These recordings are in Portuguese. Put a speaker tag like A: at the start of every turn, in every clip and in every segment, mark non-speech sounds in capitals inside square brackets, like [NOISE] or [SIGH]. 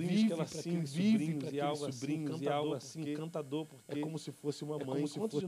A: sobrinhos
B: vive
A: que ela assim,
B: sobrinhos e algo assim,
A: sobrinhos e algo
B: encantador,
A: assim,
B: porque
A: encantador, porque
B: é como se fosse uma
A: é
B: mãe.
A: como se fosse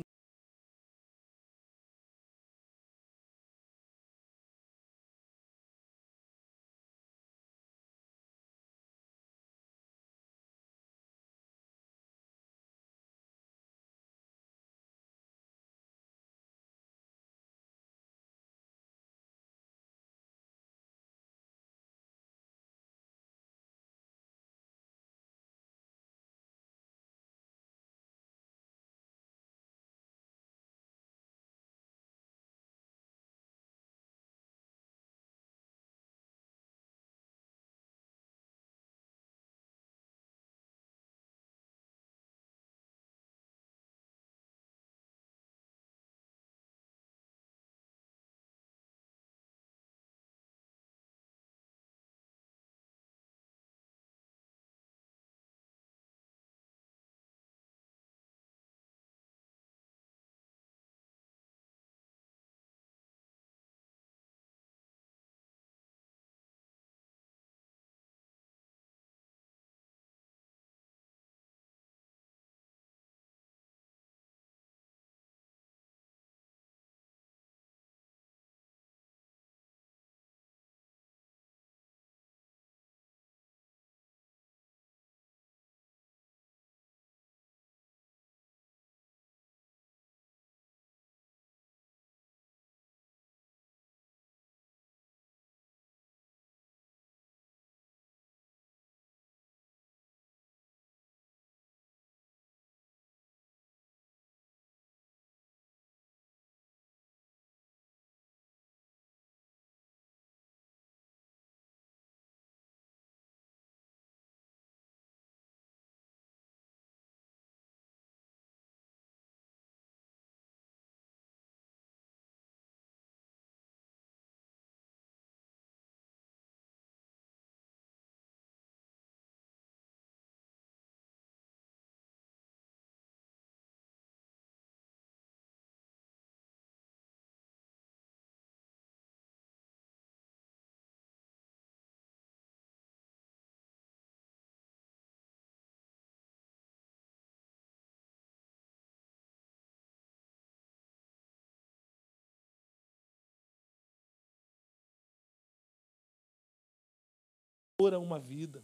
A: a uma vida.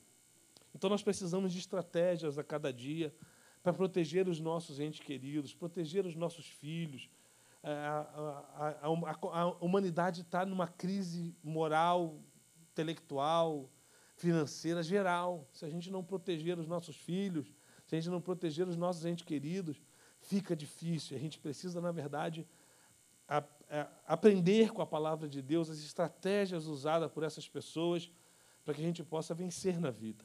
A: Então nós precisamos de estratégias a cada dia para proteger os nossos entes queridos, proteger os nossos filhos. A, a, a, a humanidade está numa crise moral, intelectual, financeira geral. Se a gente não proteger os nossos filhos, se a gente não proteger os nossos entes queridos, fica difícil. A gente precisa, na verdade, a, aprender com a palavra de Deus as estratégias usadas por essas pessoas para que a gente possa vencer na vida.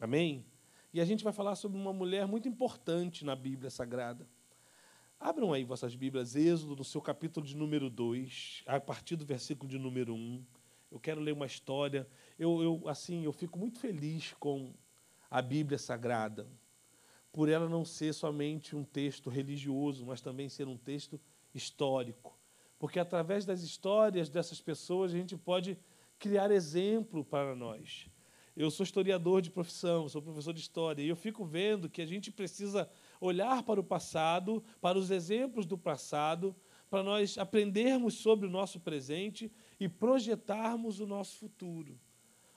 A: Amém? E a gente vai falar sobre uma mulher muito importante na Bíblia Sagrada. Abram aí vossas Bíblias, Êxodo, no seu capítulo de número 2, a partir do versículo de número 1. Um. Eu quero ler uma história. Eu, eu, assim, eu fico muito feliz com a Bíblia Sagrada, por ela não ser somente um texto religioso, mas também ser um texto histórico. Porque através das histórias dessas pessoas a gente pode criar exemplo para nós. Eu sou historiador de profissão, sou professor de história, e eu fico vendo que a gente precisa olhar para o passado, para os exemplos do passado, para nós aprendermos sobre o nosso presente e projetarmos o nosso futuro.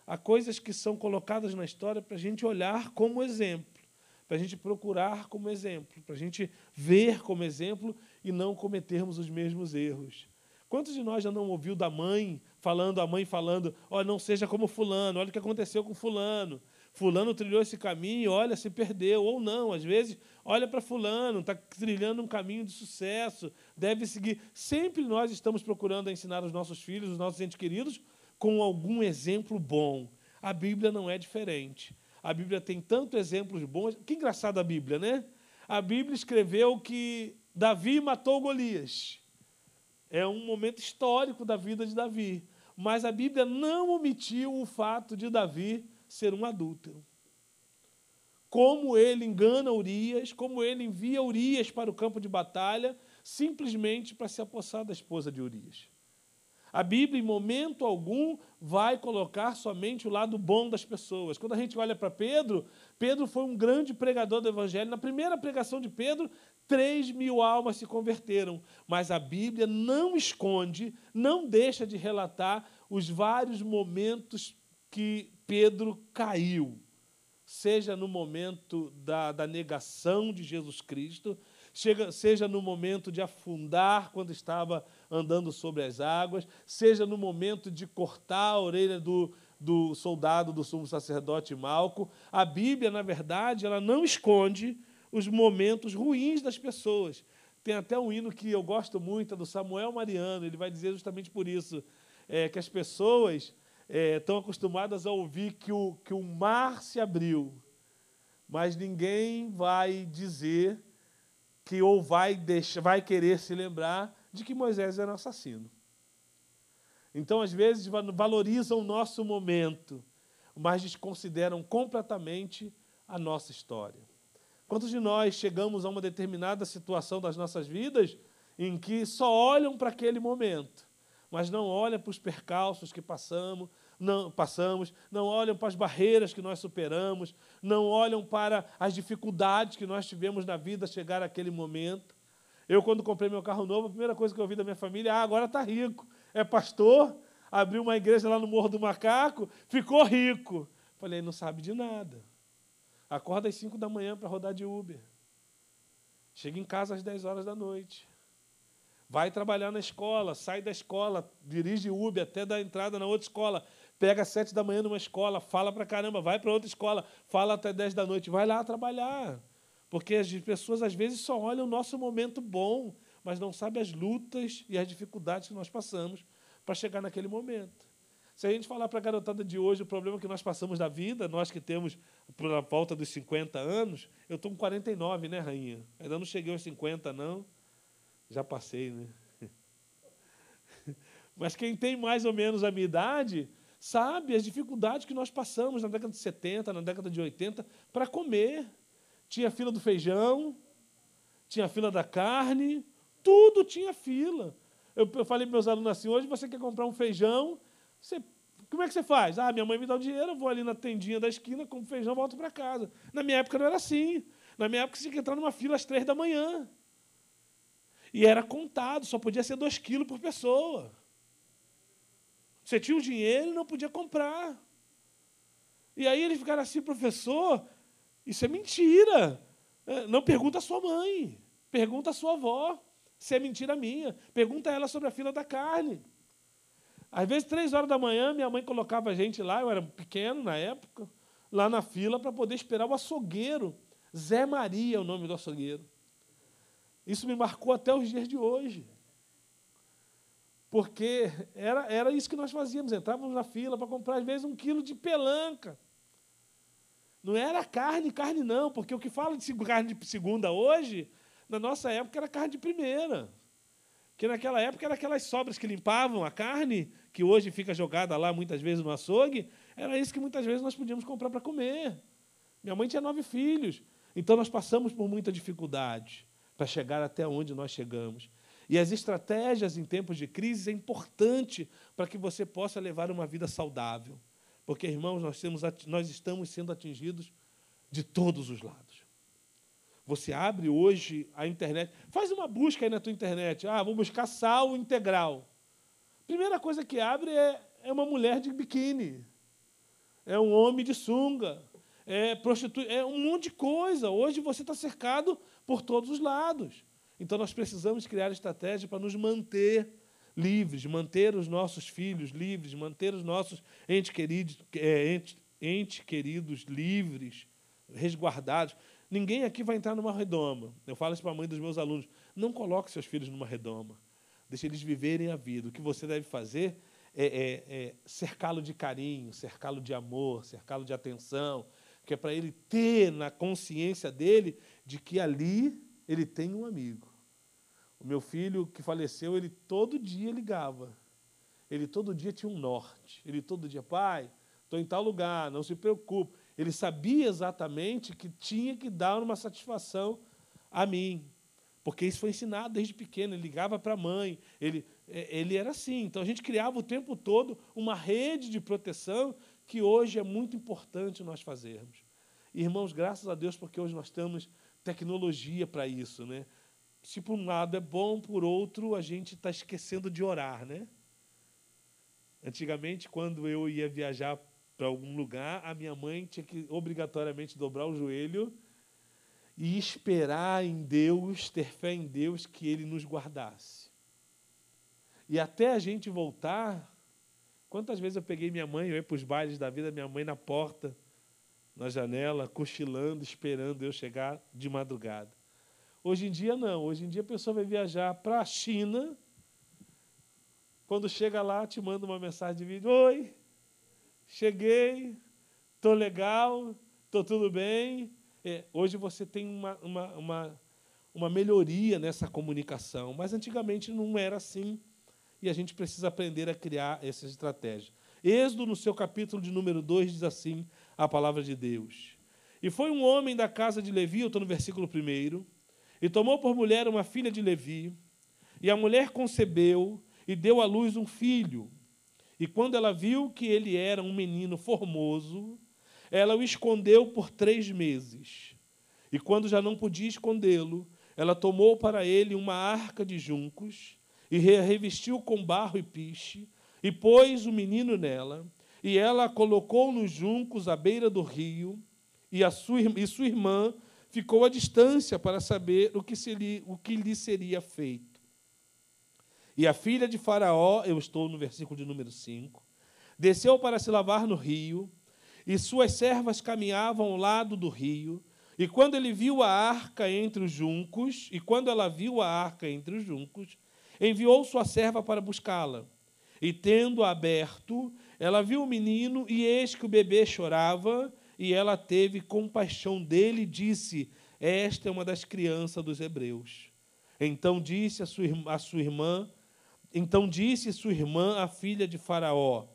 A: Há coisas que são colocadas na história para a gente olhar como exemplo, para a gente procurar como exemplo, para a gente ver como exemplo e não cometermos os mesmos erros. Quantos de nós já não ouviu da mãe falando, a mãe falando, olha, não seja como fulano, olha o que aconteceu com fulano. Fulano trilhou esse caminho, olha, se perdeu. Ou não, às vezes, olha para fulano, está trilhando um caminho de sucesso, deve seguir. Sempre nós estamos procurando ensinar os nossos filhos, os nossos entes queridos, com algum exemplo bom. A Bíblia não é diferente. A Bíblia tem tanto exemplos bons. Que engraçado a Bíblia, né? A Bíblia escreveu que Davi matou Golias. É um momento histórico da vida de Davi mas a Bíblia não omitiu o fato de Davi ser um adúltero. Como ele engana Urias, como ele envia Urias para o campo de batalha, simplesmente para se apossar da esposa de Urias. A Bíblia, em momento algum, vai colocar somente o lado bom das pessoas. Quando a gente olha para Pedro, Pedro foi um grande pregador do Evangelho. Na primeira pregação de Pedro, três mil almas se converteram. Mas a Bíblia não esconde, não deixa de relatar os vários momentos que Pedro caiu. Seja no momento da, da negação de Jesus Cristo, chega, seja no momento de afundar quando estava andando sobre as águas, seja no momento de cortar a orelha do, do soldado do sumo sacerdote Malco. A Bíblia, na verdade, ela não esconde os momentos ruins das pessoas. Tem até um hino que eu gosto muito, é do Samuel Mariano, ele vai dizer justamente por isso, é, que as pessoas é, estão acostumadas a ouvir que o, que o mar se abriu, mas ninguém vai dizer que ou vai, deixar, vai querer se lembrar de que Moisés era um assassino. Então, às vezes, valorizam o nosso momento, mas desconsideram completamente a nossa história. Quantos de nós chegamos a uma determinada situação das nossas vidas em que só olham para aquele momento, mas não olham para os percalços que passamos, não passamos, não olham para as barreiras que nós superamos, não olham para as dificuldades que nós tivemos na vida chegar àquele momento. Eu, quando comprei meu carro novo, a primeira coisa que eu ouvi da minha família, ah, agora está rico, é pastor, abriu uma igreja lá no Morro do Macaco, ficou rico. Falei, não sabe de nada. Acorda às 5 da manhã para rodar de Uber. Chega em casa às 10 horas da noite. Vai trabalhar na escola, sai da escola, dirige Uber até dar entrada na outra escola pega às sete da manhã numa escola, fala para caramba, vai para outra escola, fala até dez da noite, vai lá trabalhar. Porque as pessoas às vezes só olham o nosso momento bom, mas não sabem as lutas e as dificuldades que nós passamos para chegar naquele momento. Se a gente falar para a garotada de hoje o problema que nós passamos da vida, nós que temos por a volta dos 50 anos, eu estou com 49, né, rainha? Ainda não cheguei aos 50, não. Já passei, né? [LAUGHS] Mas quem tem mais ou menos a minha idade, sabe as dificuldades que nós passamos na década de 70, na década de 80, para comer. Tinha fila do feijão, tinha fila da carne, tudo tinha fila. Eu falei para meus alunos assim: hoje você quer comprar um feijão, você, como é que você faz? Ah, minha mãe me dá o dinheiro, eu vou ali na tendinha da esquina, compro feijão volto para casa. Na minha época não era assim. Na minha época você tinha que entrar numa fila às três da manhã. E era contado, só podia ser dois quilos por pessoa. Você tinha o dinheiro e não podia comprar. E aí eles ficaram assim, professor, isso é mentira. É, não pergunta a sua mãe, pergunta a sua avó, se é mentira minha. Pergunta a ela sobre a fila da carne. Às vezes, três horas da manhã, minha mãe colocava a gente lá, eu era pequeno na época, lá na fila para poder esperar o açougueiro. Zé Maria é o nome do açougueiro. Isso me marcou até os dias de hoje. Porque era, era isso que nós fazíamos, entrávamos na fila para comprar, às vezes, um quilo de pelanca. Não era carne, carne não, porque o que fala de carne de segunda hoje, na nossa época era carne de primeira. Que naquela época eram aquelas sobras que limpavam a carne, que hoje fica jogada lá muitas vezes no açougue, era isso que muitas vezes nós podíamos comprar para comer. Minha mãe tinha nove filhos, então nós passamos por muita dificuldade para chegar até onde nós chegamos. E as estratégias em tempos de crise é importante para que você possa levar uma vida saudável. Porque, irmãos, nós, temos, nós estamos sendo atingidos de todos os lados. Você abre hoje a internet, faz uma busca aí na tua internet. Ah, vou buscar sal integral. Primeira coisa que abre é, é uma mulher de biquíni. É um homem de sunga. É, prostitu... é um monte de coisa. Hoje você está cercado por todos os lados. Então nós precisamos criar estratégia para nos manter livres, manter os nossos filhos livres, manter os nossos entes queridos, é, ente, ente queridos livres, resguardados. Ninguém aqui vai entrar numa redoma. Eu falo isso para a mãe dos meus alunos. Não coloque seus filhos numa redoma. Deixe eles viverem a vida. O que você deve fazer é, é, é cercá-lo de carinho, cercá-lo de amor, cercá-lo de atenção, que é para ele ter na consciência dele de que ali ele tem um amigo. O meu filho que faleceu, ele todo dia ligava. Ele todo dia tinha um norte. Ele todo dia, pai, estou em tal lugar, não se preocupe. Ele sabia exatamente que tinha que dar uma satisfação a mim. porque isso foi ensinado desde pequeno. Ele ligava para a mãe, ele, é, ele era assim. Então a gente criava o tempo todo uma rede de proteção que hoje é muito importante nós fazermos. Irmãos, graças a Deus, porque hoje nós temos tecnologia para isso. Né? Se por um lado é bom, por outro a gente está esquecendo de orar. Né? Antigamente, quando eu ia viajar para algum lugar, a minha mãe tinha que obrigatoriamente dobrar o joelho e esperar em Deus, ter fé em Deus que Ele nos guardasse. E até a gente voltar, quantas vezes eu peguei minha mãe, eu ia para os bailes da vida, minha mãe na porta, na janela, cochilando, esperando eu chegar de madrugada. Hoje em dia, não. Hoje em dia, a pessoa vai viajar para a China. Quando chega lá, te manda uma mensagem de vídeo: Oi, cheguei, estou legal, estou tudo bem. É, hoje você tem uma, uma, uma, uma melhoria nessa comunicação, mas antigamente não era assim e a gente precisa aprender a criar essas estratégias. Êxodo, no seu capítulo de número 2, diz assim a palavra de Deus. E foi um homem da casa de Levi, eu estou no versículo 1, e tomou por mulher uma filha de Levi, e a mulher concebeu e deu à luz um filho. E quando ela viu que ele era um menino formoso, ela o escondeu por três meses. E quando já não podia escondê-lo, ela tomou para ele uma arca de juncos e revestiu com barro e piche, e pôs o menino nela, e ela a colocou nos juncos à beira do rio, e, a sua, e sua irmã ficou à distância para saber o que, seria, o que lhe seria feito. E a filha de Faraó, eu estou no versículo de número 5, desceu para se lavar no rio, e suas servas caminhavam ao lado do rio. E quando ele viu a arca entre os juncos, e quando ela viu a arca entre os juncos, enviou sua serva para buscá-la. E tendo-a aberto, ela viu o menino, e eis que o bebê chorava, e ela teve compaixão dele e disse: Esta é uma das crianças dos hebreus. Então disse a sua, a sua irmã, então disse sua irmã, a filha de Faraó: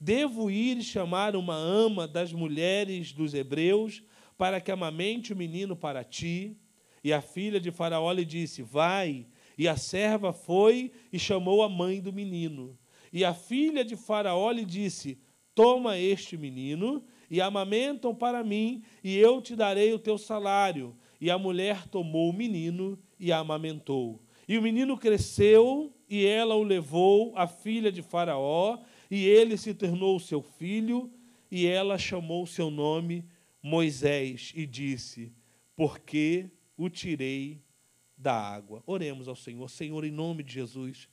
A: Devo ir chamar uma ama das mulheres dos hebreus para que amamente o menino para ti? E a filha de Faraó lhe disse: Vai. E a serva foi e chamou a mãe do menino. E a filha de Faraó lhe disse: Toma este menino e amamentam para mim, e eu te darei o teu salário. E a mulher tomou o menino e amamentou. E o menino cresceu, e ela o levou, a filha de Faraó, e ele se tornou seu filho, e ela chamou seu nome Moisés, e disse: Porque o tirei da água. Oremos ao Senhor. Senhor, em nome de Jesus,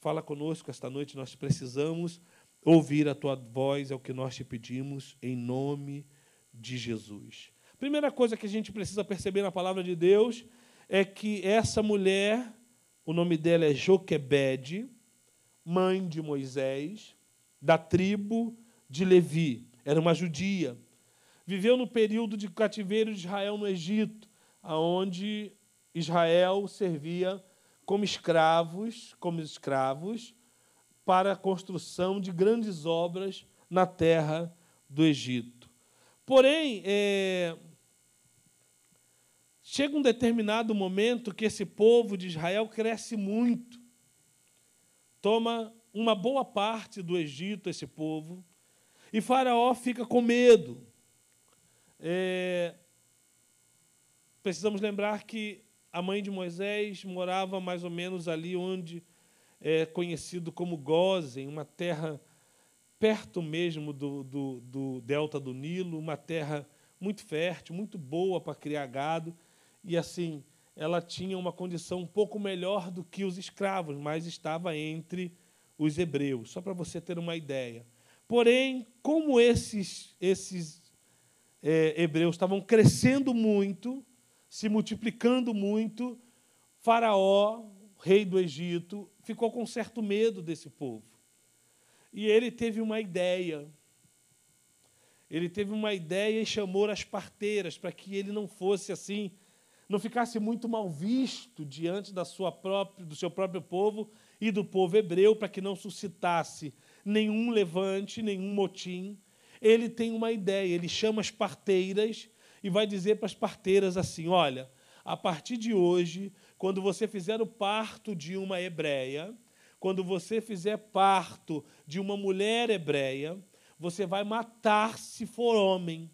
A: fala conosco esta noite, nós precisamos ouvir a tua voz, é o que nós te pedimos, em nome de Jesus. Primeira coisa que a gente precisa perceber na palavra de Deus é que essa mulher, o nome dela é Joquebede, mãe de Moisés, da tribo de Levi. Era uma judia. Viveu no período de cativeiro de Israel no Egito, aonde Israel servia como escravos, como escravos para a construção de grandes obras na terra do Egito. Porém, é, chega um determinado momento que esse povo de Israel cresce muito, toma uma boa parte do Egito, esse povo, e Faraó fica com medo. É, precisamos lembrar que a mãe de Moisés morava mais ou menos ali onde é conhecido como Gozen, uma terra perto mesmo do, do, do delta do Nilo, uma terra muito fértil, muito boa para criar gado, e assim ela tinha uma condição um pouco melhor do que os escravos, mas estava entre os hebreus, só para você ter uma ideia. Porém, como esses, esses é, hebreus estavam crescendo muito, se multiplicando muito, Faraó, rei do Egito, ficou com certo medo desse povo. E ele teve uma ideia. Ele teve uma ideia e chamou as parteiras para que ele não fosse assim, não ficasse muito mal visto diante da sua própria, do seu próprio povo e do povo hebreu para que não suscitasse nenhum levante, nenhum motim. Ele tem uma ideia, ele chama as parteiras e vai dizer para as parteiras assim: olha, a partir de hoje, quando você fizer o parto de uma hebreia, quando você fizer parto de uma mulher hebreia, você vai matar se for homem.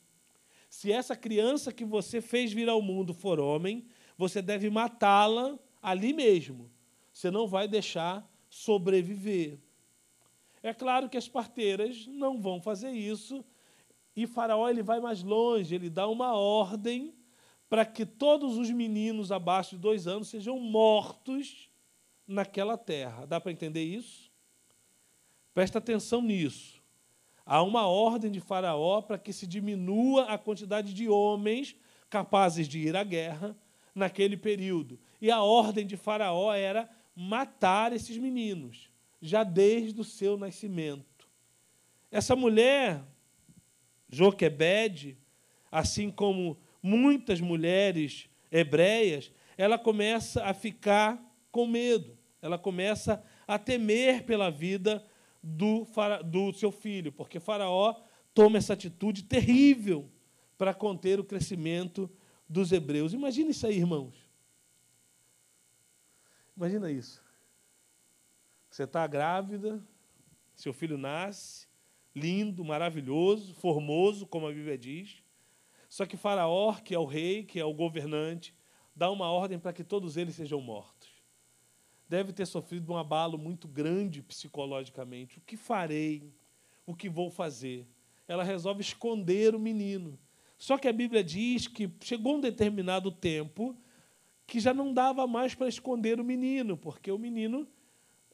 A: Se essa criança que você fez vir ao mundo for homem, você deve matá-la ali mesmo. Você não vai deixar sobreviver. É claro que as parteiras não vão fazer isso, e Faraó ele vai mais longe, ele dá uma ordem para que todos os meninos abaixo de dois anos sejam mortos naquela terra. Dá para entender isso? Presta atenção nisso. Há uma ordem de Faraó para que se diminua a quantidade de homens capazes de ir à guerra naquele período. E a ordem de Faraó era matar esses meninos, já desde o seu nascimento. Essa mulher, Joquebede, assim como muitas mulheres hebreias, ela começa a ficar com medo, ela começa a temer pela vida do, do seu filho, porque Faraó toma essa atitude terrível para conter o crescimento dos hebreus. Imagina isso aí, irmãos. Imagina isso. Você está grávida, seu filho nasce, lindo, maravilhoso, formoso, como a Bíblia diz. Só que Faraó, que é o rei, que é o governante, dá uma ordem para que todos eles sejam mortos. Deve ter sofrido um abalo muito grande psicologicamente. O que farei? O que vou fazer? Ela resolve esconder o menino. Só que a Bíblia diz que chegou um determinado tempo que já não dava mais para esconder o menino, porque o menino,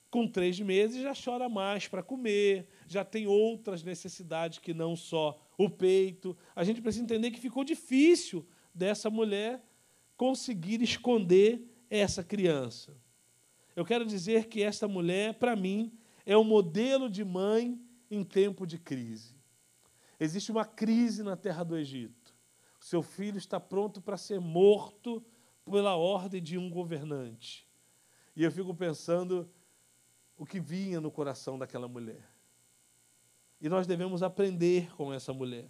A: com três meses, já chora mais para comer, já tem outras necessidades que não só o peito. A gente precisa entender que ficou difícil dessa mulher conseguir esconder essa criança. Eu quero dizer que esta mulher, para mim, é o modelo de mãe em tempo de crise. Existe uma crise na terra do Egito. O seu filho está pronto para ser morto pela ordem de um governante. E eu fico pensando o que vinha no coração daquela mulher. E nós devemos aprender com essa mulher.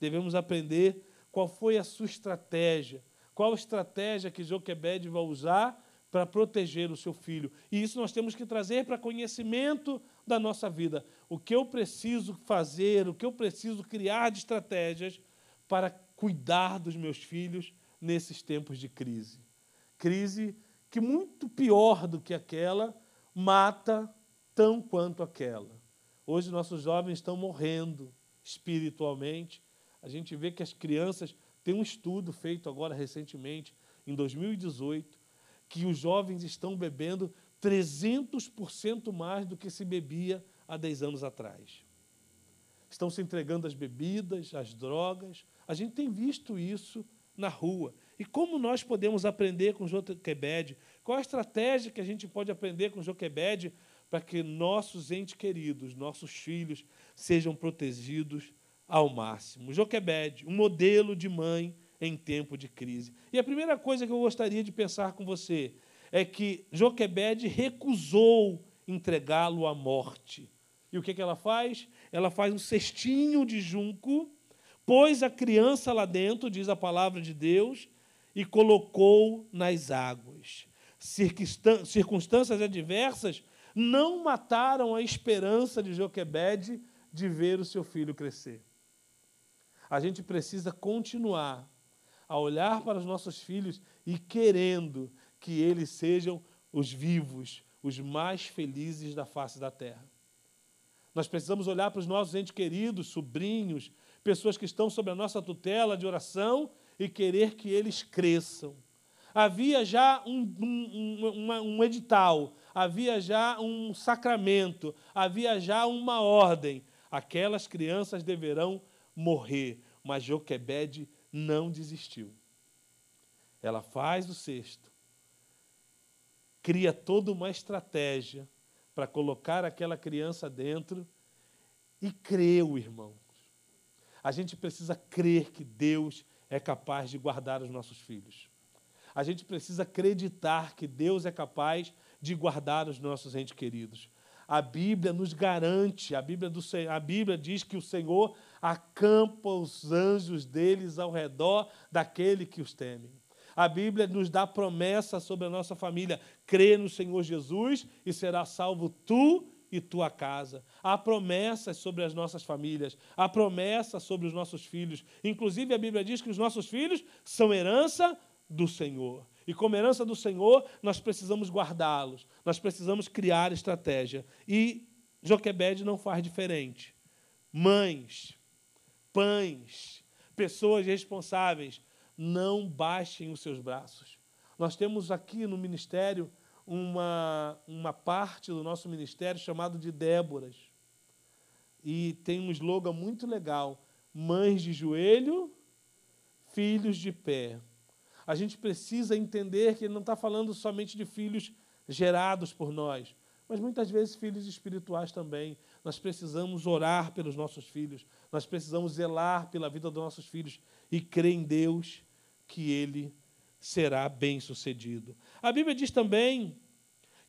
A: Devemos aprender qual foi a sua estratégia, qual estratégia que Joquebed vai usar para proteger o seu filho. E isso nós temos que trazer para conhecimento da nossa vida. O que eu preciso fazer, o que eu preciso criar de estratégias para cuidar dos meus filhos nesses tempos de crise. Crise que, muito pior do que aquela, mata tão quanto aquela. Hoje nossos jovens estão morrendo espiritualmente. A gente vê que as crianças tem um estudo feito agora recentemente, em 2018, que os jovens estão bebendo 300% mais do que se bebia há 10 anos atrás. Estão se entregando às bebidas, às drogas. A gente tem visto isso na rua. E como nós podemos aprender com Joquebed? Qual a estratégia que a gente pode aprender com Joquebed para que nossos entes queridos, nossos filhos, sejam protegidos ao máximo. Joquebed, um modelo de mãe em tempo de crise. E a primeira coisa que eu gostaria de pensar com você é que Joquebed recusou entregá-lo à morte. E o que, que ela faz? Ela faz um cestinho de junco, pôs a criança lá dentro, diz a palavra de Deus, e colocou nas águas. Circunstâncias adversas não mataram a esperança de Joquebede de ver o seu filho crescer. A gente precisa continuar a olhar para os nossos filhos e querendo que eles sejam os vivos, os mais felizes da face da terra. Nós precisamos olhar para os nossos entes queridos, sobrinhos, pessoas que estão sob a nossa tutela de oração e querer que eles cresçam. Havia já um, um, um, um edital havia já um sacramento, havia já uma ordem. Aquelas crianças deverão morrer. Mas Joquebede não desistiu. Ela faz o cesto, cria toda uma estratégia para colocar aquela criança dentro e creu, irmãos. A gente precisa crer que Deus é capaz de guardar os nossos filhos. A gente precisa acreditar que Deus é capaz de guardar os nossos entes queridos. A Bíblia nos garante, a Bíblia, do, a Bíblia diz que o Senhor acampa os anjos deles ao redor daquele que os teme. A Bíblia nos dá promessa sobre a nossa família. Crê no Senhor Jesus e será salvo tu e tua casa. Há promessas sobre as nossas famílias, há promessas sobre os nossos filhos. Inclusive, a Bíblia diz que os nossos filhos são herança do Senhor. E como herança do Senhor, nós precisamos guardá-los, nós precisamos criar estratégia. E Joquebed não faz diferente. Mães, pães, pessoas responsáveis, não baixem os seus braços. Nós temos aqui no ministério uma, uma parte do nosso ministério chamado de Déboras. E tem um slogan muito legal: mães de joelho, filhos de pé. A gente precisa entender que ele não está falando somente de filhos gerados por nós, mas muitas vezes filhos espirituais também. Nós precisamos orar pelos nossos filhos, nós precisamos zelar pela vida dos nossos filhos e crer em Deus que Ele será bem sucedido. A Bíblia diz também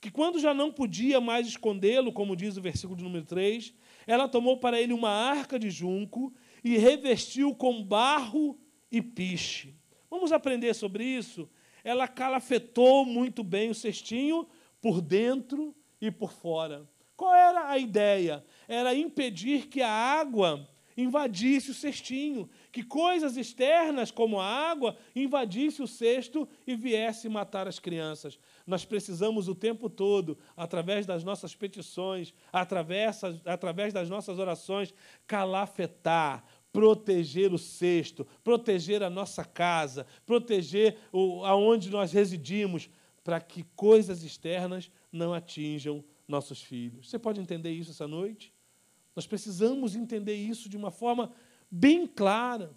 A: que quando já não podia mais escondê-lo, como diz o versículo de número 3, ela tomou para ele uma arca de junco e revestiu com barro e piche. Vamos aprender sobre isso? Ela calafetou muito bem o cestinho por dentro e por fora. Qual era a ideia? Era impedir que a água invadisse o cestinho, que coisas externas como a água invadisse o cesto e viesse matar as crianças. Nós precisamos o tempo todo, através das nossas petições, através, através das nossas orações, calafetar, proteger o cesto, proteger a nossa casa, proteger o, aonde nós residimos, para que coisas externas não atinjam nossos filhos. Você pode entender isso essa noite? Nós precisamos entender isso de uma forma bem clara.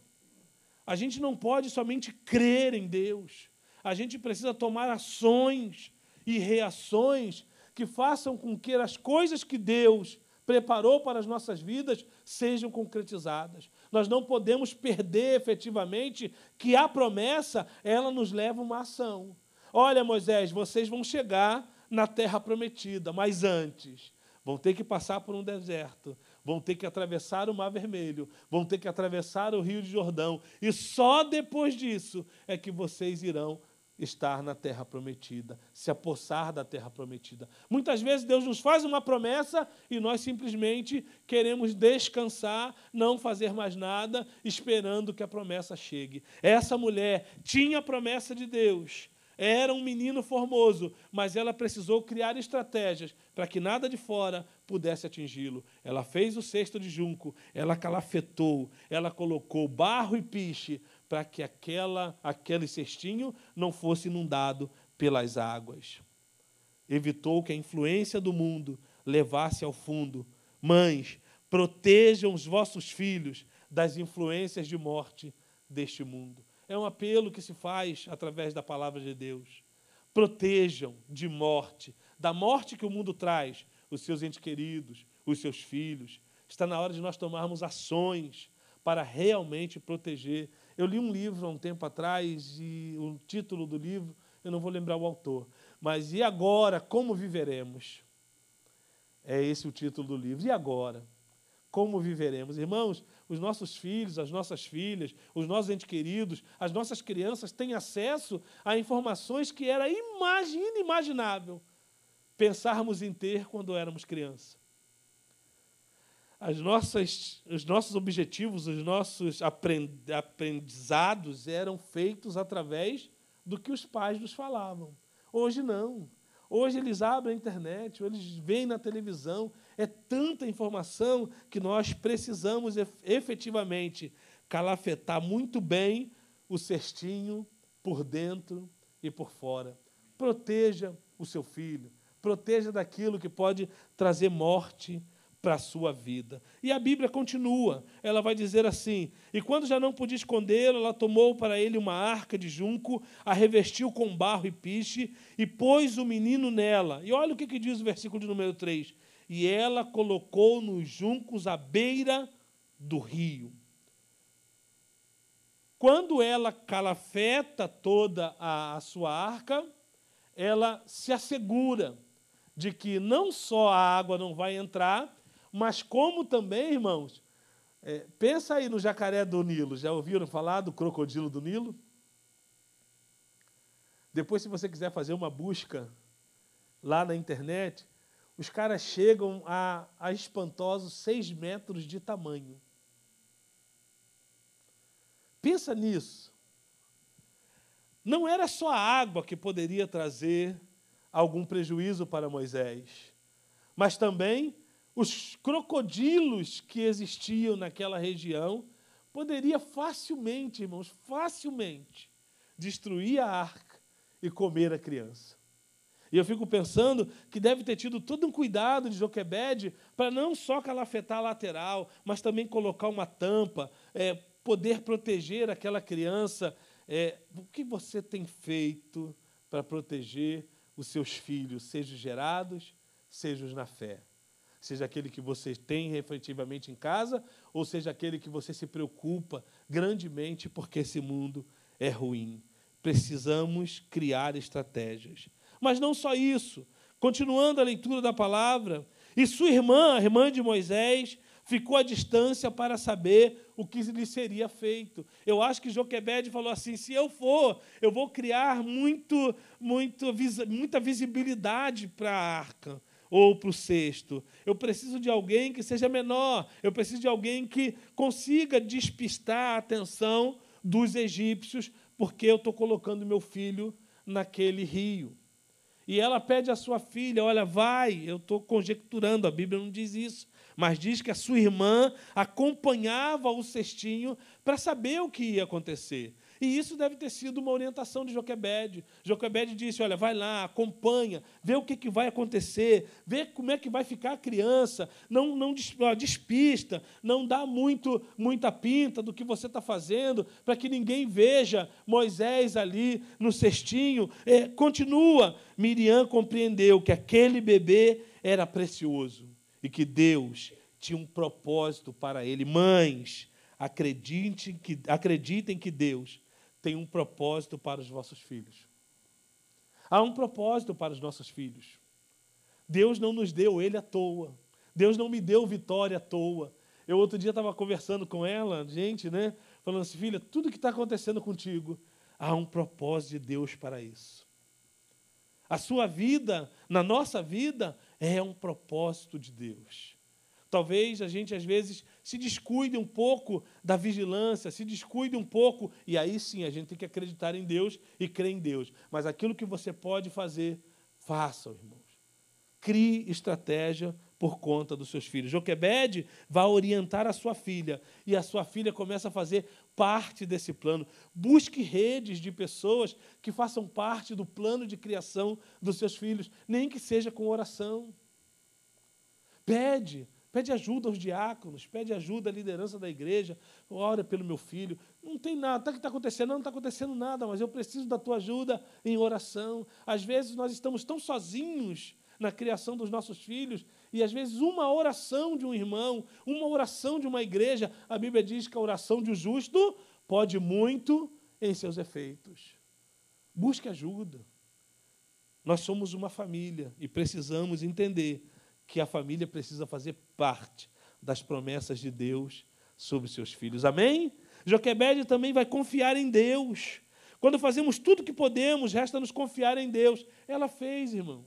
A: A gente não pode somente crer em Deus. A gente precisa tomar ações e reações que façam com que as coisas que Deus preparou para as nossas vidas sejam concretizadas. Nós não podemos perder efetivamente que a promessa, ela nos leva a uma ação. Olha, Moisés, vocês vão chegar na terra prometida, mas antes vão ter que passar por um deserto, vão ter que atravessar o Mar Vermelho, vão ter que atravessar o Rio de Jordão, e só depois disso é que vocês irão estar na terra prometida, se apossar da terra prometida. Muitas vezes Deus nos faz uma promessa e nós simplesmente queremos descansar, não fazer mais nada, esperando que a promessa chegue. Essa mulher tinha a promessa de Deus, era um menino formoso, mas ela precisou criar estratégias para que nada de fora pudesse atingi-lo. Ela fez o cesto de junco, ela calafetou, ela colocou barro e piche para que aquela, aquele cestinho não fosse inundado pelas águas. Evitou que a influência do mundo levasse ao fundo. Mães, protejam os vossos filhos das influências de morte deste mundo. É um apelo que se faz através da palavra de Deus. Protejam de morte, da morte que o mundo traz, os seus entes queridos, os seus filhos. Está na hora de nós tomarmos ações para realmente proteger eu li um livro há um tempo atrás e o título do livro, eu não vou lembrar o autor, mas E agora, como viveremos? É esse o título do livro. E agora? Como viveremos? Irmãos, os nossos filhos, as nossas filhas, os nossos entes queridos, as nossas crianças têm acesso a informações que era inimaginável pensarmos em ter quando éramos crianças as nossas, os nossos objetivos, os nossos aprendizados eram feitos através do que os pais nos falavam. Hoje não. Hoje eles abrem a internet, eles veem na televisão. É tanta informação que nós precisamos efetivamente calafetar muito bem o cestinho por dentro e por fora. Proteja o seu filho, proteja daquilo que pode trazer morte para a sua vida. E a Bíblia continua, ela vai dizer assim: E quando já não podia escondê-lo, ela tomou para ele uma arca de junco, a revestiu com barro e piche, e pôs o menino nela. E olha o que, que diz o versículo de número 3: E ela colocou nos juncos à beira do rio. Quando ela calafeta toda a, a sua arca, ela se assegura de que não só a água não vai entrar, mas como também, irmãos, é, pensa aí no jacaré do Nilo. Já ouviram falar do crocodilo do Nilo? Depois, se você quiser fazer uma busca lá na internet, os caras chegam a, a espantosos 6 metros de tamanho. Pensa nisso. Não era só a água que poderia trazer algum prejuízo para Moisés, mas também os crocodilos que existiam naquela região poderia facilmente, irmãos, facilmente destruir a arca e comer a criança. E eu fico pensando que deve ter tido todo um cuidado de Joquebede para não só calafetar a lateral, mas também colocar uma tampa, é, poder proteger aquela criança. É, o que você tem feito para proteger os seus filhos, sejam gerados, sejam na fé? Seja aquele que você tem efetivamente em casa, ou seja aquele que você se preocupa grandemente porque esse mundo é ruim. Precisamos criar estratégias. Mas não só isso. Continuando a leitura da palavra, e sua irmã, a irmã de Moisés, ficou à distância para saber o que lhe seria feito. Eu acho que Joquebede falou assim: se eu for, eu vou criar muito, muito, muita visibilidade para a arca ou para o cesto. Eu preciso de alguém que seja menor, eu preciso de alguém que consiga despistar a atenção dos egípcios, porque eu estou colocando meu filho naquele rio. E ela pede à sua filha: Olha, vai. Eu estou conjecturando, a Bíblia não diz isso, mas diz que a sua irmã acompanhava o cestinho para saber o que ia acontecer. E isso deve ter sido uma orientação de Joquebede. Joquebede disse: Olha, vai lá, acompanha, vê o que, que vai acontecer, vê como é que vai ficar a criança, não, não despista, não dá muito, muita pinta do que você está fazendo, para que ninguém veja Moisés ali no cestinho. É, continua. Miriam compreendeu que aquele bebê era precioso e que Deus tinha um propósito para ele. Mães, acreditem que, acreditem que Deus tem um propósito para os vossos filhos. Há um propósito para os nossos filhos. Deus não nos deu ele à toa. Deus não me deu vitória à toa. Eu outro dia estava conversando com ela, gente, né? Falando assim, filha, tudo que está acontecendo contigo, há um propósito de Deus para isso. A sua vida, na nossa vida, é um propósito de Deus. Talvez a gente, às vezes, se descuide um pouco da vigilância, se descuide um pouco, e aí sim a gente tem que acreditar em Deus e crer em Deus. Mas aquilo que você pode fazer, faça, irmãos. Crie estratégia por conta dos seus filhos. Joquebede vai orientar a sua filha, e a sua filha começa a fazer parte desse plano. Busque redes de pessoas que façam parte do plano de criação dos seus filhos, nem que seja com oração. Pede, Pede ajuda aos diáconos, pede ajuda à liderança da igreja, ora pelo meu filho. Não tem nada, o que está acontecendo? Não, não está acontecendo nada, mas eu preciso da tua ajuda em oração. Às vezes nós estamos tão sozinhos na criação dos nossos filhos, e às vezes uma oração de um irmão, uma oração de uma igreja, a Bíblia diz que a oração de um justo pode muito em seus efeitos. Busque ajuda. Nós somos uma família e precisamos entender que a família precisa fazer parte das promessas de Deus sobre seus filhos. Amém? Joquebede também vai confiar em Deus. Quando fazemos tudo o que podemos, resta nos confiar em Deus. Ela fez, irmão.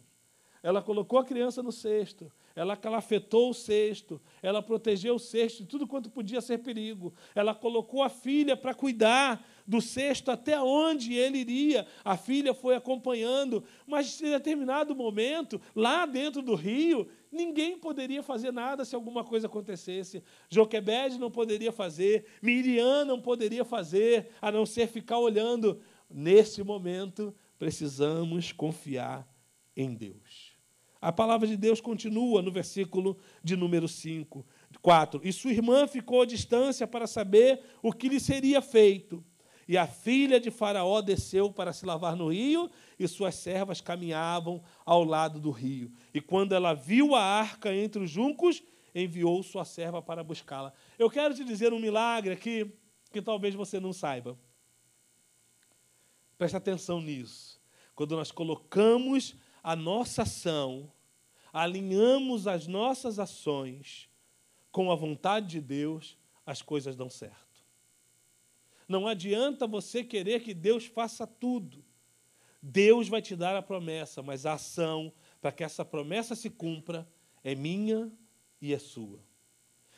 A: Ela colocou a criança no cesto, ela calafetou o cesto, ela protegeu o cesto de tudo quanto podia ser perigo. Ela colocou a filha para cuidar do cesto até onde ele iria. A filha foi acompanhando, mas em determinado momento, lá dentro do rio, ninguém poderia fazer nada se alguma coisa acontecesse. Joquebede não poderia fazer, Miriam não poderia fazer, a não ser ficar olhando. Nesse momento, precisamos confiar em Deus. A palavra de Deus continua no versículo de número 5, 4. E sua irmã ficou à distância para saber o que lhe seria feito. E a filha de Faraó desceu para se lavar no rio, e suas servas caminhavam ao lado do rio. E quando ela viu a arca entre os juncos, enviou sua serva para buscá-la. Eu quero te dizer um milagre aqui que talvez você não saiba. Preste atenção nisso. Quando nós colocamos a nossa ação, alinhamos as nossas ações com a vontade de Deus, as coisas dão certo. Não adianta você querer que Deus faça tudo. Deus vai te dar a promessa, mas a ação para que essa promessa se cumpra é minha e é sua.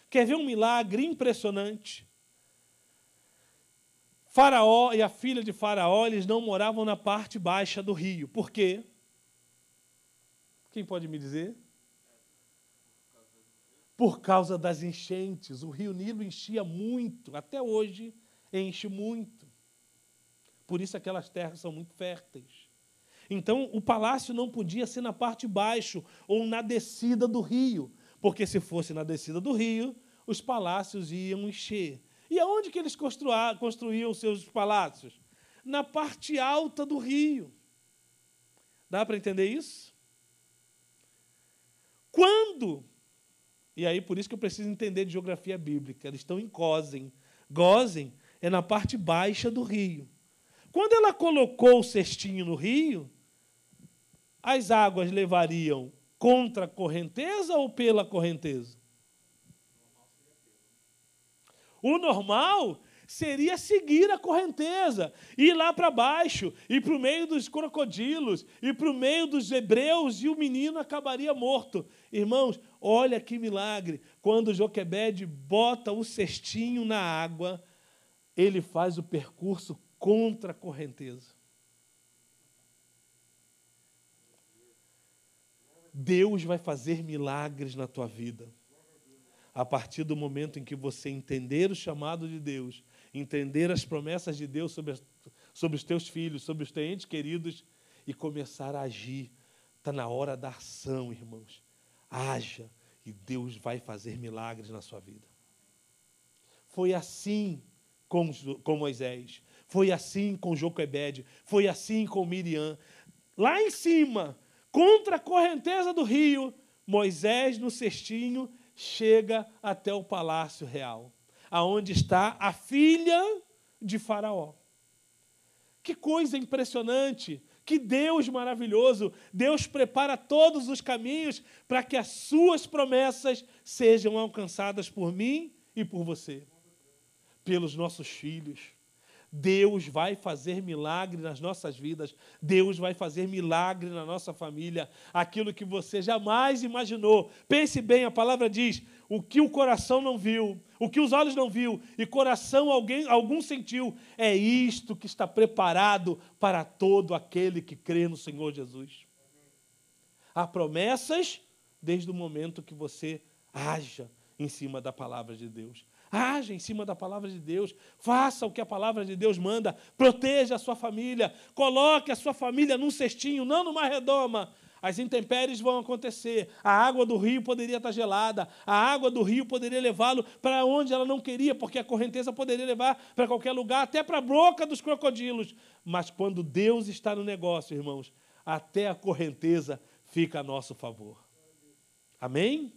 A: Quer ver um milagre impressionante? Faraó e a filha de Faraó, eles não moravam na parte baixa do rio. Por quê? Quem pode me dizer? Por causa das enchentes. O rio Nilo enchia muito, até hoje enche muito. Por isso aquelas terras são muito férteis. Então, o palácio não podia ser na parte baixo ou na descida do rio, porque se fosse na descida do rio, os palácios iam encher. E aonde que eles construíam seus palácios? Na parte alta do rio. Dá para entender isso? Quando? E aí, por isso que eu preciso entender de geografia bíblica. Eles estão em Gozen. Gozen é na parte baixa do rio. Quando ela colocou o cestinho no rio, as águas levariam contra a correnteza ou pela correnteza? O normal seria seguir a correnteza, ir lá para baixo, ir para o meio dos crocodilos, ir para o meio dos hebreus, e o menino acabaria morto. Irmãos, olha que milagre. Quando Joquebede bota o cestinho na água, ele faz o percurso contra a correnteza. Deus vai fazer milagres na tua vida. A partir do momento em que você entender o chamado de Deus, entender as promessas de Deus sobre, sobre os teus filhos, sobre os teus entes queridos e começar a agir. Está na hora da ação, irmãos. Haja e Deus vai fazer milagres na sua vida. Foi assim com, com Moisés. Foi assim com Joquebede, foi assim com Miriam. Lá em cima, contra a correnteza do rio, Moisés no cestinho chega até o palácio real, aonde está a filha de Faraó. Que coisa impressionante! Que Deus maravilhoso! Deus prepara todos os caminhos para que as suas promessas sejam alcançadas por mim e por você, pelos nossos filhos Deus vai fazer milagre nas nossas vidas, Deus vai fazer milagre na nossa família, aquilo que você jamais imaginou. Pense bem, a palavra diz: o que o coração não viu, o que os olhos não viu e coração alguém algum sentiu, é isto que está preparado para todo aquele que crê no Senhor Jesus. Há promessas desde o momento que você haja em cima da palavra de Deus. Haja em cima da palavra de Deus, faça o que a palavra de Deus manda, proteja a sua família, coloque a sua família num cestinho, não numa redoma. As intempéries vão acontecer, a água do rio poderia estar gelada, a água do rio poderia levá-lo para onde ela não queria, porque a correnteza poderia levar para qualquer lugar, até para a boca dos crocodilos. Mas quando Deus está no negócio, irmãos, até a correnteza fica a nosso favor. Amém?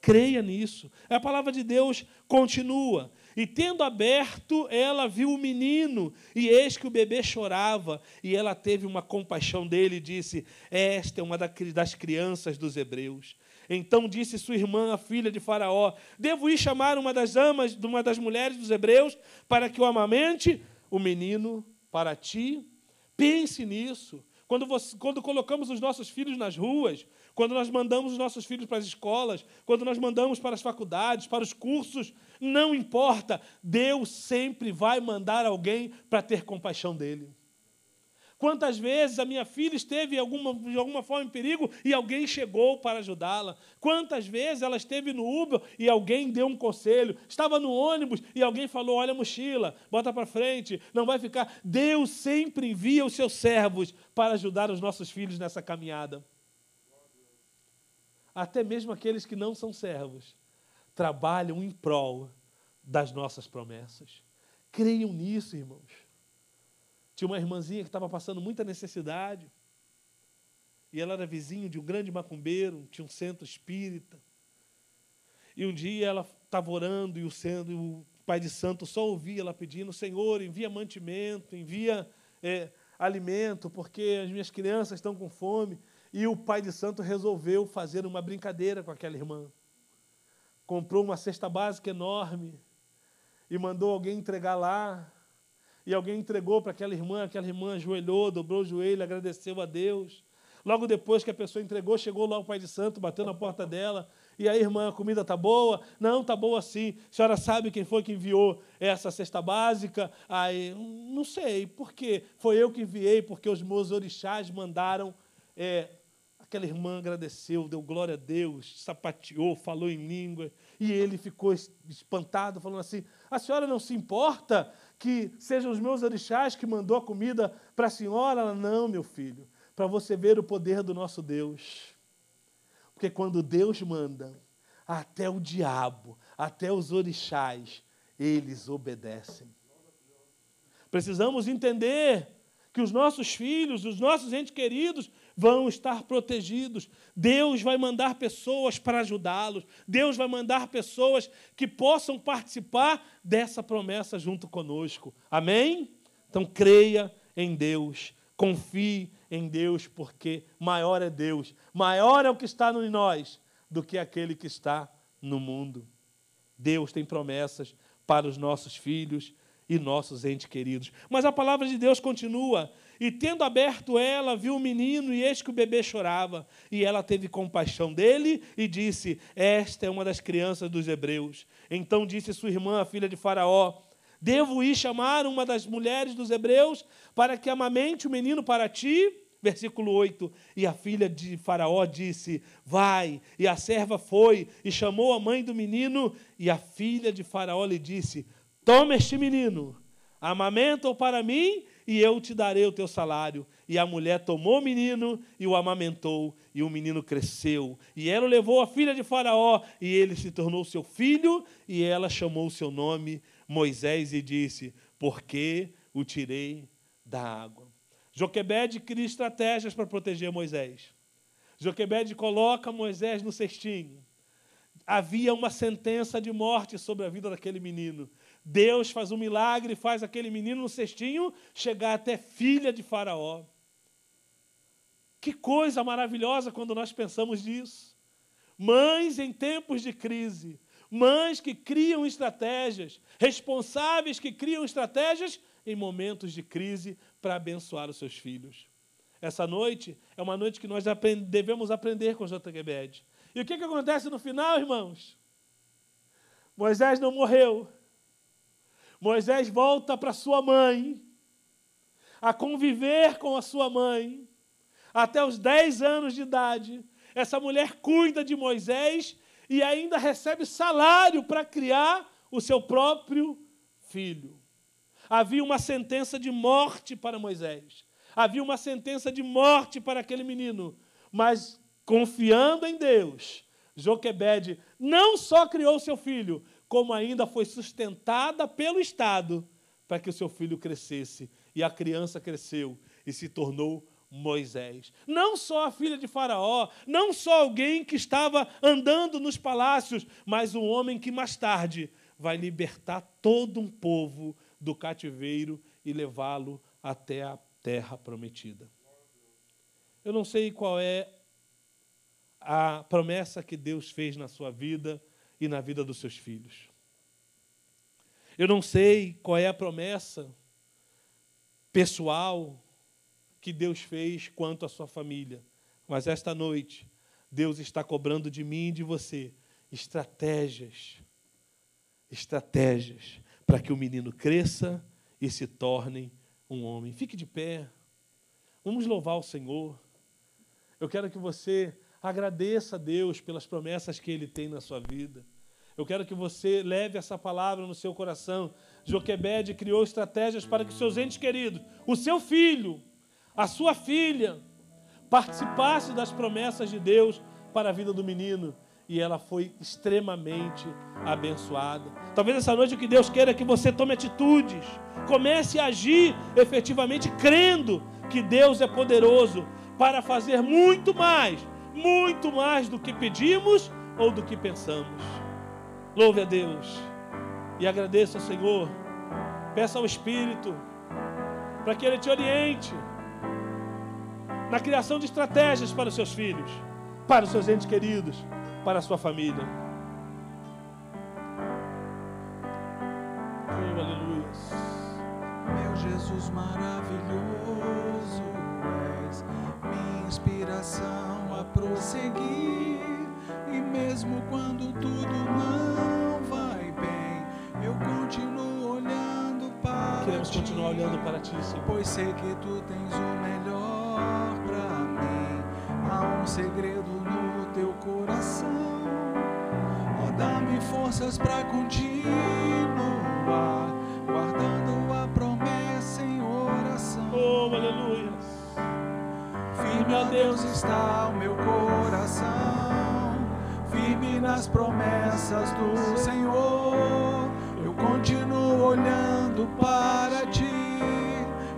A: Creia nisso. A palavra de Deus continua. E tendo aberto, ela viu o menino, e eis que o bebê chorava, e ela teve uma compaixão dele e disse: Esta é uma das crianças dos hebreus. Então disse sua irmã, a filha de Faraó: Devo ir chamar uma das amas, uma das mulheres dos hebreus, para que o amamente o menino para ti? Pense nisso. Quando, você, quando colocamos os nossos filhos nas ruas, quando nós mandamos os nossos filhos para as escolas, quando nós mandamos para as faculdades, para os cursos, não importa, Deus sempre vai mandar alguém para ter compaixão dele. Quantas vezes a minha filha esteve alguma, de alguma forma em perigo e alguém chegou para ajudá-la? Quantas vezes ela esteve no Uber e alguém deu um conselho? Estava no ônibus e alguém falou: Olha a mochila, bota para frente, não vai ficar. Deus sempre envia os seus servos para ajudar os nossos filhos nessa caminhada até mesmo aqueles que não são servos, trabalham em prol das nossas promessas. Creiam nisso, irmãos. Tinha uma irmãzinha que estava passando muita necessidade. E ela era vizinho de um grande macumbeiro, tinha um centro espírita. E um dia ela estava orando e o, o pai de santo só ouvia ela pedindo: Senhor, envia mantimento, envia é, alimento, porque as minhas crianças estão com fome. E o pai de santo resolveu fazer uma brincadeira com aquela irmã. Comprou uma cesta básica enorme e mandou alguém entregar lá. e alguém entregou para aquela irmã, aquela irmã ajoelhou, dobrou o joelho, agradeceu a Deus. Logo depois que a pessoa entregou, chegou lá o pai de santo, bateu na porta dela. E aí, irmã, a comida está boa? Não, está boa sim. A senhora sabe quem foi que enviou essa cesta básica? Aí, não sei, por quê? Foi eu que enviei, porque os meus orixás mandaram. É, aquela irmã agradeceu, deu glória a Deus, sapateou, falou em língua. E ele ficou espantado, falando assim: A senhora não se importa que sejam os meus orixás que mandou a comida para a senhora? Ela, não, meu filho para você ver o poder do nosso Deus. Porque quando Deus manda, até o diabo, até os orixás, eles obedecem. Precisamos entender que os nossos filhos, os nossos entes queridos, vão estar protegidos. Deus vai mandar pessoas para ajudá-los. Deus vai mandar pessoas que possam participar dessa promessa junto conosco. Amém? Então creia em Deus, confie em Deus, porque maior é Deus, maior é o que está em nós do que aquele que está no mundo. Deus tem promessas para os nossos filhos e nossos entes queridos. Mas a palavra de Deus continua. E tendo aberto ela, viu o menino, e eis que o bebê chorava. E ela teve compaixão dele e disse: Esta é uma das crianças dos hebreus. Então disse sua irmã, a filha de Faraó: Devo ir chamar uma das mulheres dos hebreus para que amamente o menino para ti? Versículo 8: E a filha de Faraó disse: Vai. E a serva foi e chamou a mãe do menino. E a filha de Faraó lhe disse: Toma este menino, amamenta-o para mim, e eu te darei o teu salário. E a mulher tomou o menino e o amamentou, e o menino cresceu. E ela levou a filha de Faraó, e ele se tornou seu filho, e ela chamou o seu nome Moisés e disse: Porque o tirei da água. Joquebede cria estratégias para proteger Moisés. Joquebede coloca Moisés no cestinho. Havia uma sentença de morte sobre a vida daquele menino. Deus faz um milagre e faz aquele menino no cestinho chegar até filha de Faraó. Que coisa maravilhosa quando nós pensamos nisso. Mães em tempos de crise, mães que criam estratégias, responsáveis que criam estratégias em momentos de crise para abençoar os seus filhos. Essa noite é uma noite que nós devemos aprender com Joquebed. E o que, que acontece no final, irmãos? Moisés não morreu. Moisés volta para sua mãe, a conviver com a sua mãe, até os 10 anos de idade. Essa mulher cuida de Moisés e ainda recebe salário para criar o seu próprio filho. Havia uma sentença de morte para Moisés. Havia uma sentença de morte para aquele menino. Mas, confiando em Deus, Joquebede não só criou seu filho, como ainda foi sustentada pelo Estado para que o seu filho crescesse. E a criança cresceu e se tornou Moisés. Não só a filha de Faraó, não só alguém que estava andando nos palácios, mas um homem que mais tarde vai libertar todo um povo do cativeiro e levá-lo até a terra prometida. Eu não sei qual é a promessa que Deus fez na sua vida e na vida dos seus filhos. Eu não sei qual é a promessa pessoal que Deus fez quanto à sua família. Mas esta noite, Deus está cobrando de mim e de você estratégias, estratégias para que o menino cresça e se torne um homem. Fique de pé. Vamos louvar o Senhor. Eu quero que você agradeça a Deus pelas promessas que Ele tem na sua vida. Eu quero que você leve essa palavra no seu coração. Joquebede criou estratégias para que seus entes queridos, o seu filho, a sua filha participasse das promessas de Deus para a vida do menino e ela foi extremamente abençoada. Talvez essa noite o que Deus queira é que você tome atitudes, comece a agir efetivamente crendo que Deus é poderoso para fazer muito mais, muito mais do que pedimos ou do que pensamos. Louve a Deus e agradeça ao Senhor. Peça ao Espírito para que Ele te oriente na criação de estratégias para os seus filhos, para os seus entes queridos, para a sua família. Oh, aleluia. Meu
B: Jesus maravilhoso és, minha inspiração prosseguir. E mesmo quando tudo não vai bem, eu continuo olhando para
A: Queremos
B: ti.
A: continuar olhando para ti, Senhor.
B: Pois sei que tu tens o melhor pra mim. Há um segredo no teu coração. Ó, dá-me forças pra continuar, guardando a promessa em oração.
A: Oh, aleluia.
B: Firme, Deus, está o meu coração. Firme nas promessas do Senhor. Eu continuo olhando para ti.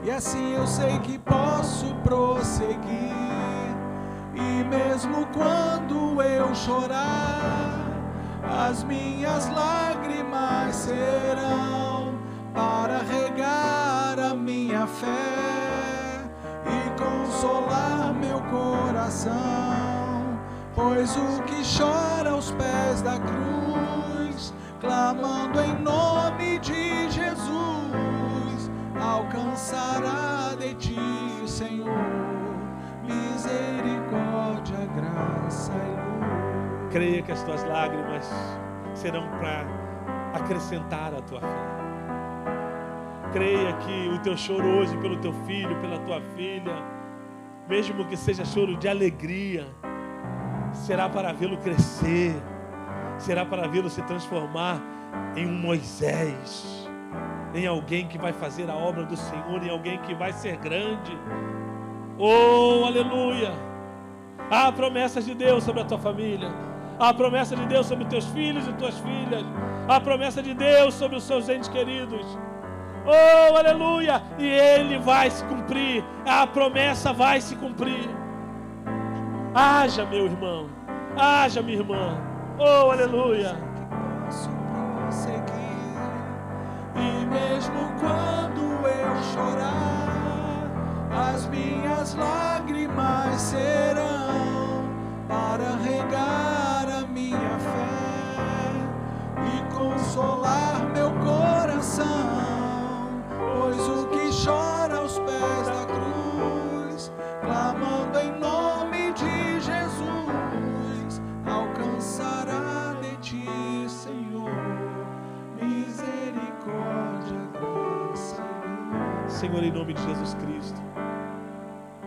B: E assim eu sei que posso prosseguir. E mesmo quando eu chorar, as minhas lágrimas serão para regar a minha fé consolar meu coração. Pois o que chora aos pés da cruz, clamando em nome de Jesus, alcançará de ti, Senhor, misericórdia, graça e luz.
A: Creia que as tuas lágrimas serão para acrescentar a tua fé. Creia que o teu choro hoje pelo teu filho, pela tua filha, mesmo que seja choro de alegria, será para vê-lo crescer, será para vê-lo se transformar em um Moisés, em alguém que vai fazer a obra do Senhor, em alguém que vai ser grande. Oh, aleluia! Há promessas de Deus sobre a tua família. Há promessa de Deus sobre teus filhos e tuas filhas. Há promessa de Deus sobre os seus entes queridos. Oh, aleluia! E ele vai se cumprir. A promessa vai se cumprir. Haja, meu irmão. Haja, minha irmã. Oh, aleluia.
B: E mesmo quando eu chorar, as minhas lágrimas serão para regar a minha fé e consolar meu coração. Pois o que chora aos pés da cruz, clamando em nome de Jesus, alcançará de ti, Senhor, misericórdia, graça.
A: Senhor, em nome de Jesus Cristo.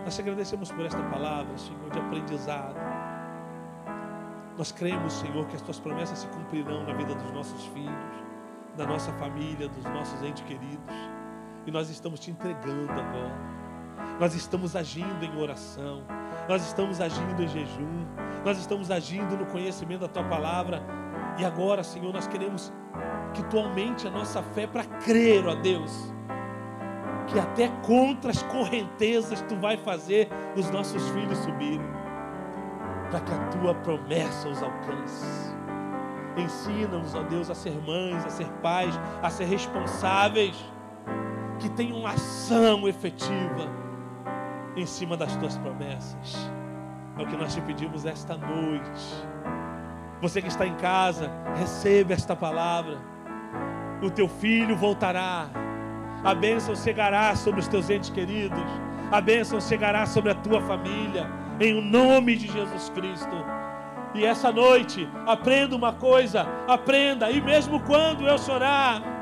A: Nós te agradecemos por esta palavra, Senhor, de aprendizado. Nós cremos, Senhor, que as tuas promessas se cumprirão na vida dos nossos filhos, da nossa família, dos nossos entes queridos. E nós estamos te entregando agora. Nós estamos agindo em oração. Nós estamos agindo em jejum. Nós estamos agindo no conhecimento da tua palavra. E agora, Senhor, nós queremos que tu aumente a nossa fé para crer, ó Deus, que até contra as correntezas tu vai fazer os nossos filhos subirem, para que a tua promessa os alcance. Ensina-nos, ó Deus, a ser mães, a ser pais, a ser responsáveis, que tenham ação efetiva em cima das tuas promessas. É o que nós te pedimos esta noite. Você que está em casa, receba esta palavra. O teu filho voltará. A bênção chegará sobre os teus entes queridos. A bênção chegará sobre a tua família. Em o nome de Jesus Cristo. E essa noite, aprenda uma coisa. Aprenda. E mesmo quando eu chorar.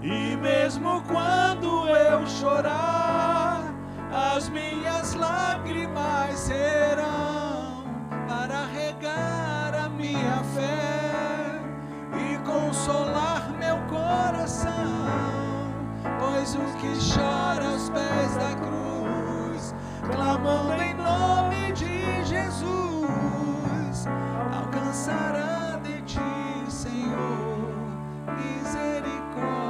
B: E mesmo quando eu chorar, as minhas lágrimas serão para regar a minha fé e consolar meu coração. Pois o que chora aos pés da cruz, clamando em nome de Jesus, alcançará de ti, Senhor, misericórdia,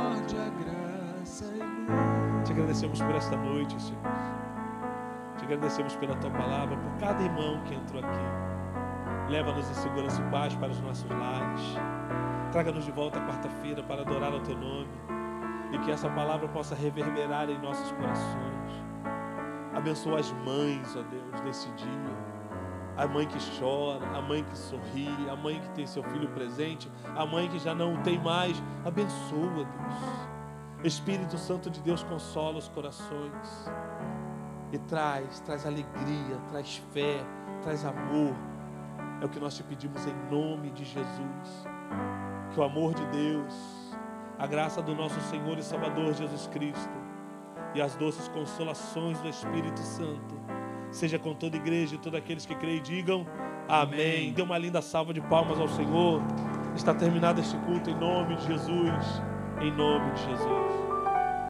A: agradecemos por esta noite, Senhor. Te agradecemos pela tua palavra, por cada irmão que entrou aqui. Leva-nos em segurança e paz para os nossos lares. Traga-nos de volta quarta-feira para adorar o teu nome. E que essa palavra possa reverberar em nossos corações. Abençoa as mães, ó Deus, nesse dia. A mãe que chora, a mãe que sorri, a mãe que tem seu filho presente, a mãe que já não tem mais. Abençoa, Deus. Espírito Santo de Deus consola os corações e traz, traz alegria, traz fé, traz amor. É o que nós te pedimos em nome de Jesus. Que o amor de Deus, a graça do nosso Senhor e Salvador Jesus Cristo e as doces consolações do Espírito Santo seja com toda a igreja e todos aqueles que creem digam amém. amém. Dê uma linda salva de palmas ao Senhor. Está terminado este culto em nome de Jesus. Em nome de Jesus.